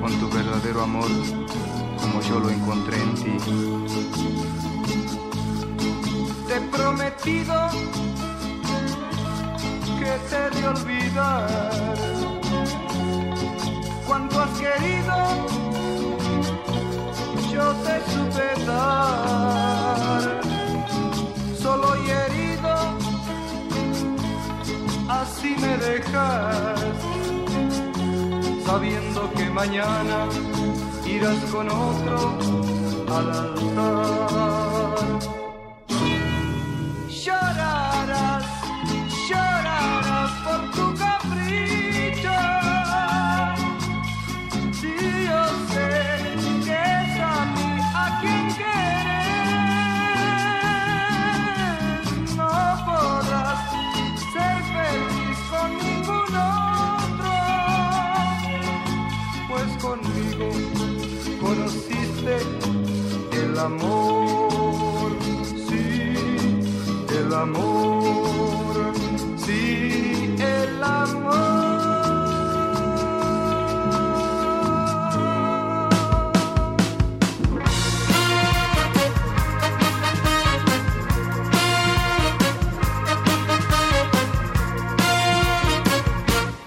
con tu verdadero amor como yo lo encontré en ti. Te he prometido que te de olvidar cuanto has querido, yo te supe dar. Solo y herido, así me dejas, sabiendo mañana irás con otro al altar. Amor, sí, el amor.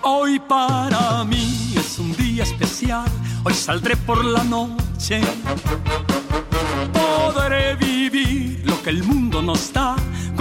Hoy para mí es un día especial, hoy saldré por la noche. Podré vivir lo que el mundo nos da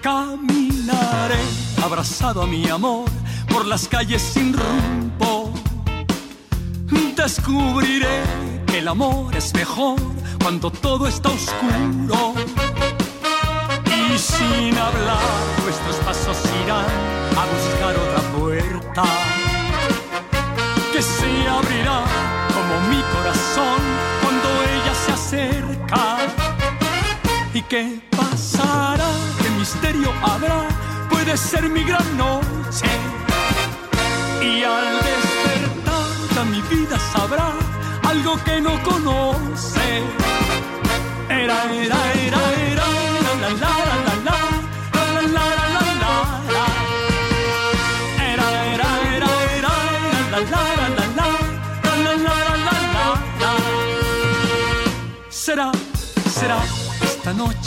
Caminaré abrazado a mi amor por las calles sin rumbo. Descubriré que el amor es mejor cuando todo está oscuro. Sin hablar nuestros pasos irán a buscar otra puerta que se abrirá como mi corazón cuando ella se acerca. ¿Y qué pasará? ¿Qué misterio habrá? Puede ser mi gran noche. Y al despertar ya mi vida sabrá algo que no conoce. Era, era, era, era,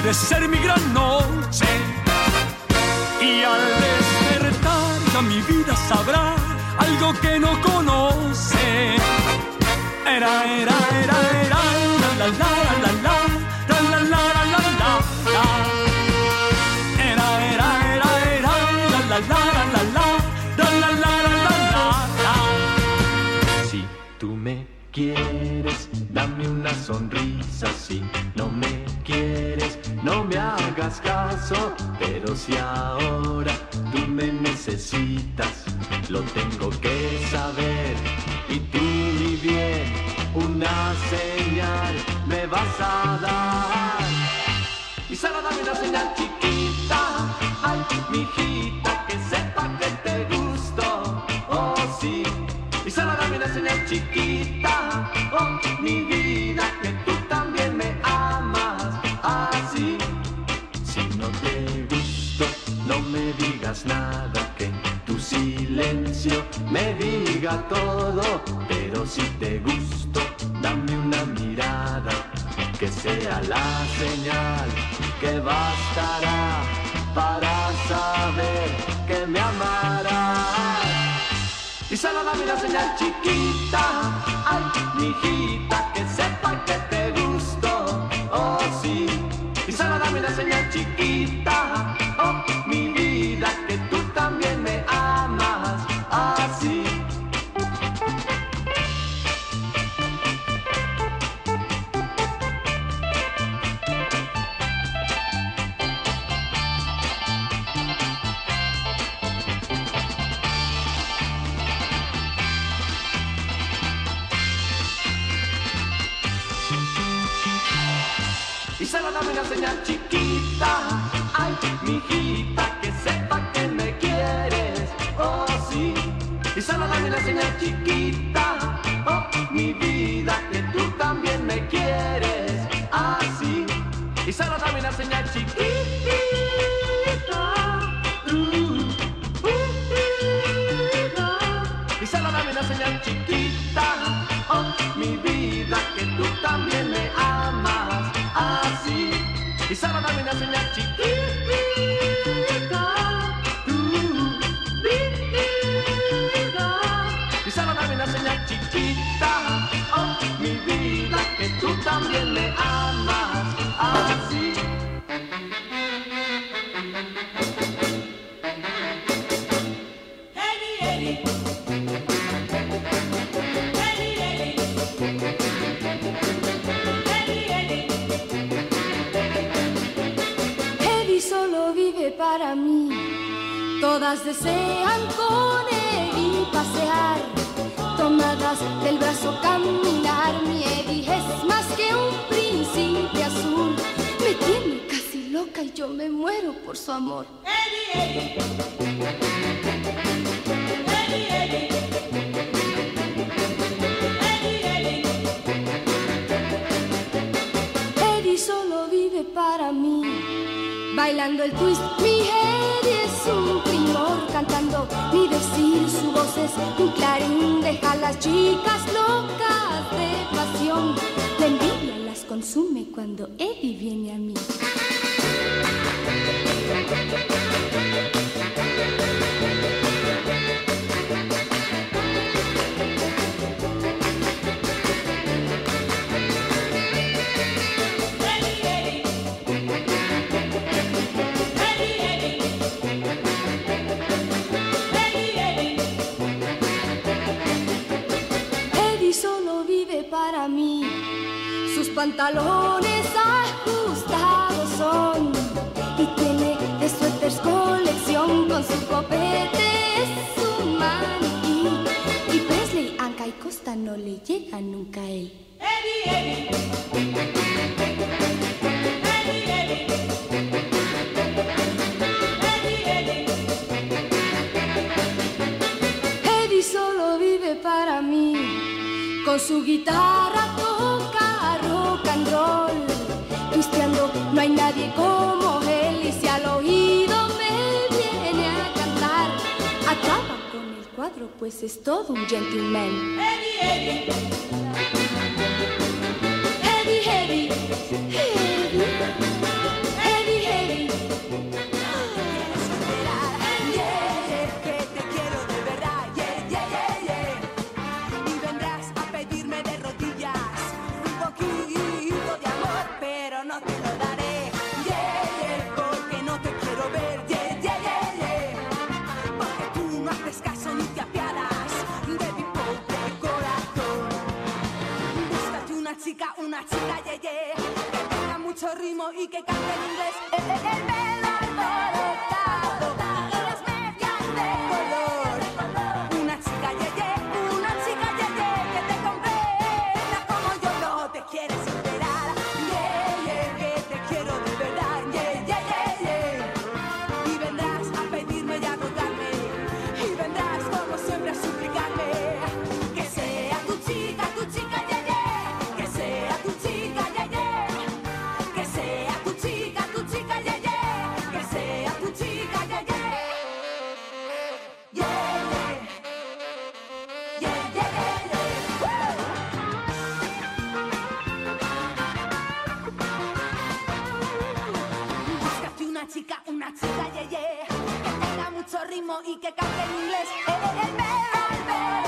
Puede ser mi gran noche. Y al despertar ya mi vida sabrá algo que no conoce. Era, era, era, era, la, la, la, la, having us in. Desean con Eddie pasear. Tomadas del brazo caminar. Mi Eddie es más que un príncipe azul. Me tiene casi loca y yo me muero por su amor. Eddie Bailando el twist, mi Eddie es un primor. Cantando ni decir, su voz es un clarín. Deja a las chicas locas de pasión. La envidia las consume cuando Eddie viene a mí. Pantalones ajustados son. Y tiene de suéteres colección con su copete. Es un maniquí. Y Presley, Anca y Costa no le llega nunca a él. Eddie solo vive para mí. Con su guitarra pues es todo un gentleman. Eddie, Eddie. Eddie, Eddie. Eddie. que cante Una chica, una chica, ye, yeah, yeah, que tenga mucho ritmo y que cante en inglés. El, el,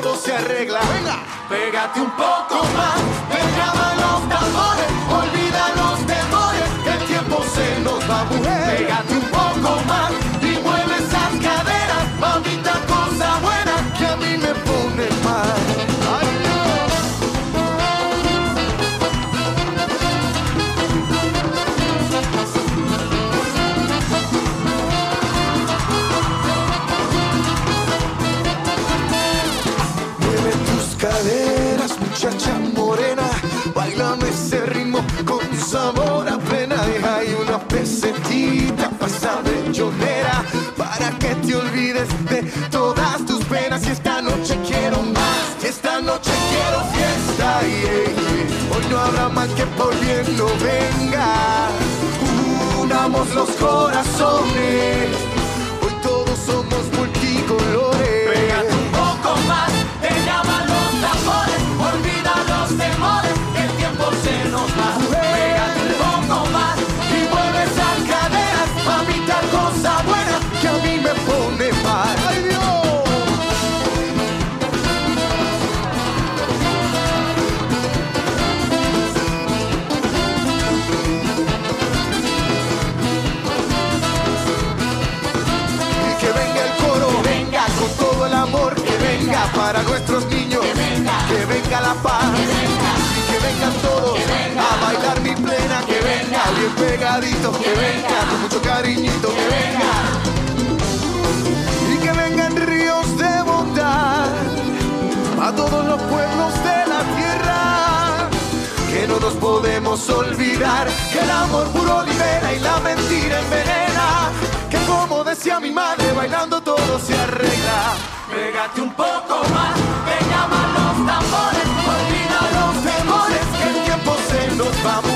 todo se arregla. Pégate un poco más, pegaba los tambores, olvida los temores, el tiempo se nos va a Pégate un poco más. que por bien lo venga. Unamos los corazones todos a bailar mi plena, que venga. Bien pegadito, que venga. con mucho cariñito, que venga. Y que vengan ríos de bondad a todos los pueblos de la tierra, que no nos podemos olvidar que el amor puro libera y la mentira envenena, que como decía mi madre, bailando todo se arregla. Pégate un poco más, venga más. Nos va,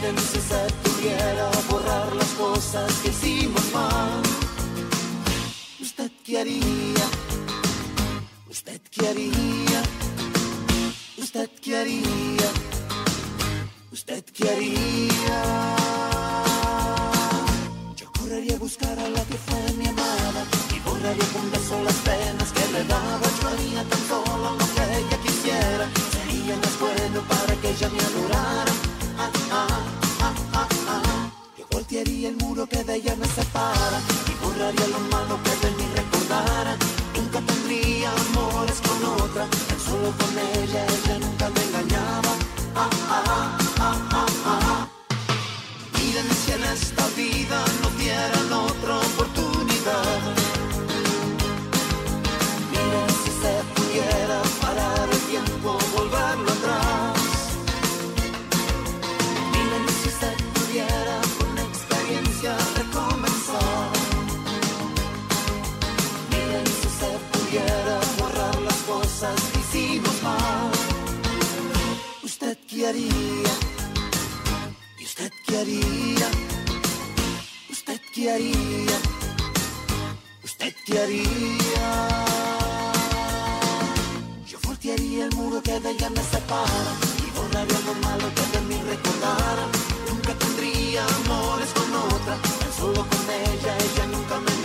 si se pudiera borrar las cosas que hicimos mal. Usted qué haría, usted qué haría, usted qué haría, usted qué haría. Yo correría a buscar a la que fue mi amada y borraría con beso las penas que le daba. Yo haría tan solo lo que ella quisiera, sería más bueno para que ella me adorara el muro que de ella me separa y borraría lo malo que de mí recordara. Nunca tendría amores con otra, tan solo con ella, ella nunca me engañaba. Ah, ah, ah, Miren si en esta vida no dieran otra oportunidad. Miren si se pudiera parar el tiempo haría? ¿Y usted qué haría? ¿Usted qué haría? ¿Usted qué haría? Yo voltearía el muro que de ella me separa y borraría lo malo que de mí recordara. Nunca tendría amores con otra, tan solo con ella, ella nunca me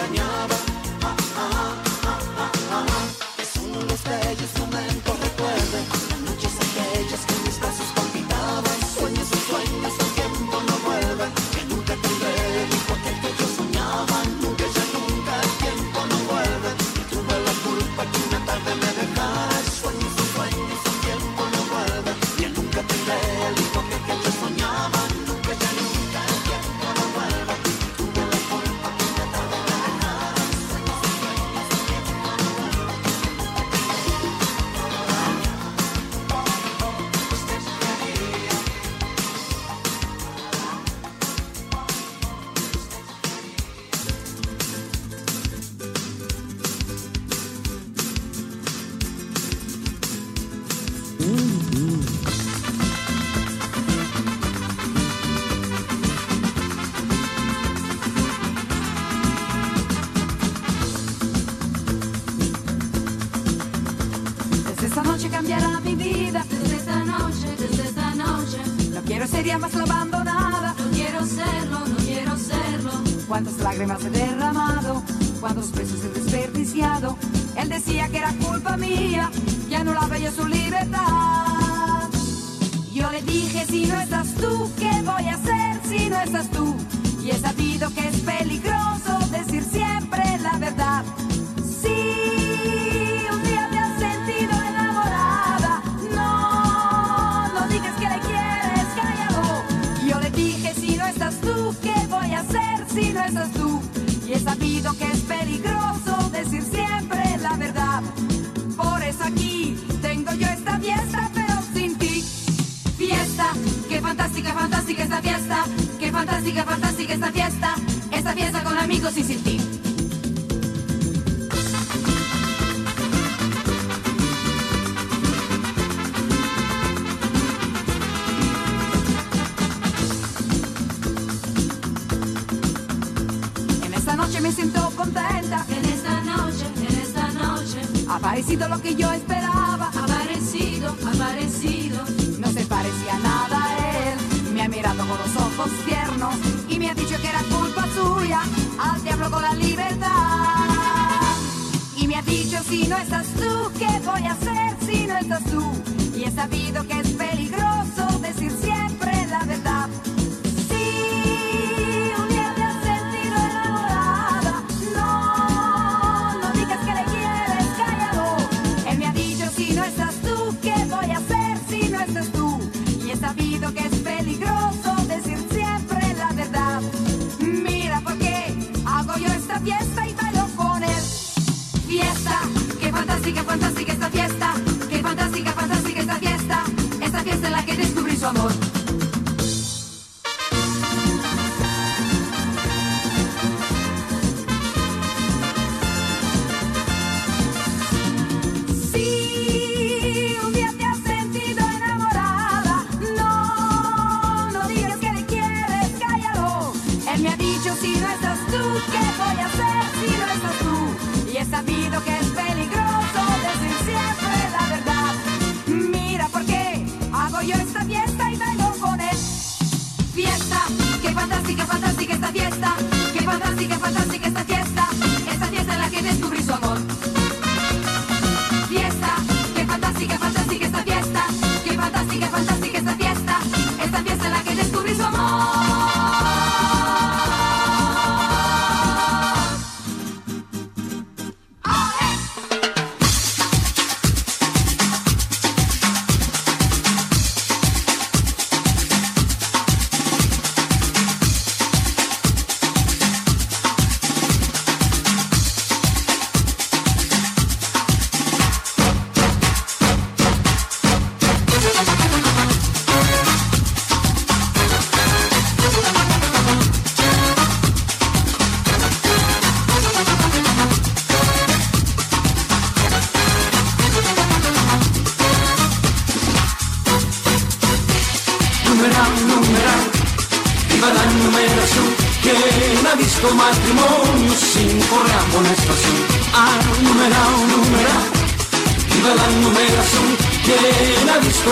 y me ha dicho que era culpa suya, al diablo con la libertad. Y me ha dicho si no estás tú, ¿qué voy a hacer si no estás tú? Y he sabido que es peligroso amor. Qué fantástica,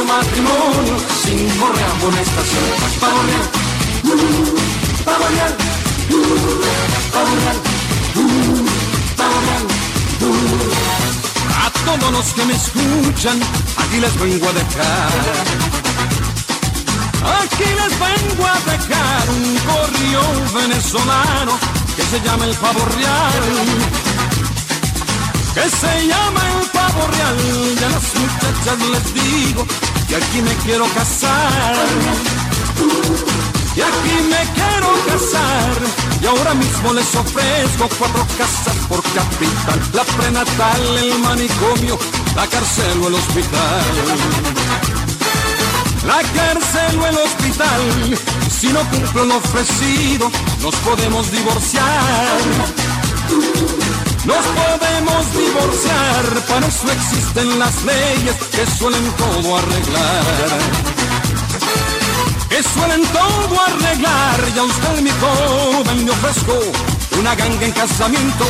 matrimonio sin correa real, uh, pavo real, uh, pavo real, uh, real, uh. A todos los que me escuchan, aquí les vengo a dejar. Aquí les vengo a dejar un corrió venezolano que se llama el pavo real. Que se llama el pavo real. Y a las muchachas les digo que aquí me quiero casar. Y aquí me quiero casar. Y ahora mismo les ofrezco cuatro casas por capital. La prenatal, el manicomio, la cárcel o el hospital la cárcel o el hospital. Si no cumplo lo ofrecido, nos podemos divorciar. Nos podemos divorciar, para eso existen las leyes que suelen todo arreglar. Que suelen todo arreglar, y a usted mi joven le ofrezco una ganga en casamiento.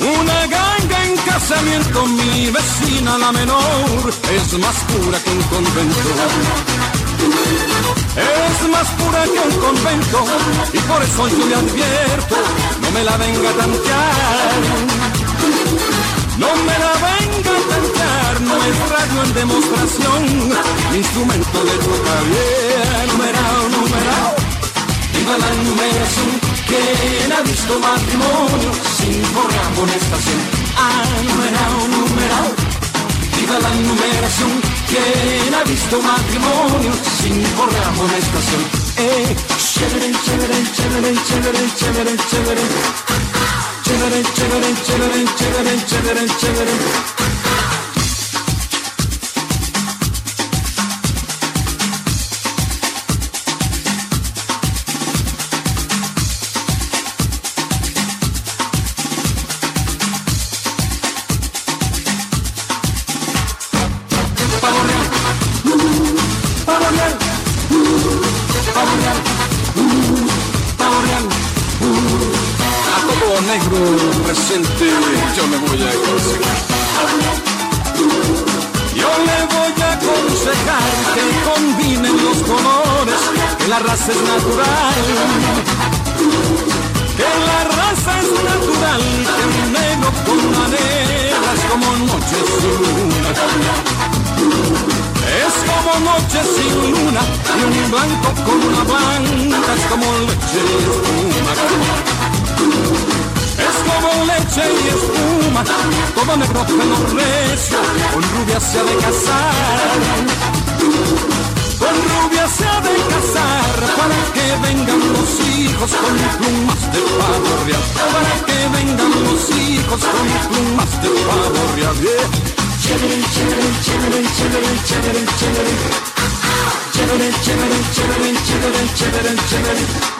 Una ganga en casamiento, mi vecina la menor es más pura que un convento. Es más pura que un convento y por eso yo le advierto, no me la venga a tantear. No me la venga a tantear, no es radio en demostración, instrumento de toca bien, numerado, numerado. Viva la numeración, ¿quién ha visto matrimonio sin correa amonestación? Ah, numerado, numerado. Viva la numeración, ¿quién ha visto matrimonio sin correa amonestación? Eh, chévere, chévere, chévere, chévere, chévere, chévere. Chévere, chévere, chévere, chévere, chévere, chévere. Es natural. Que la raza es natural, que un negro con es como noche sin luna. Es como noche sin luna y un blanco con una blanca es como leche y espuma. Es como leche y espuma, todo negro pelo recio, con rubia se ha de casar. Con rubia se ha de casar para que vengan los hijos con plumas de pavo real. Para que vengan los hijos con plumas de pavo real. Yeah. Chévere, chévere, chévere, chévere, chévere, chévere. Chévere, chévere, chévere, chévere, chévere, chévere.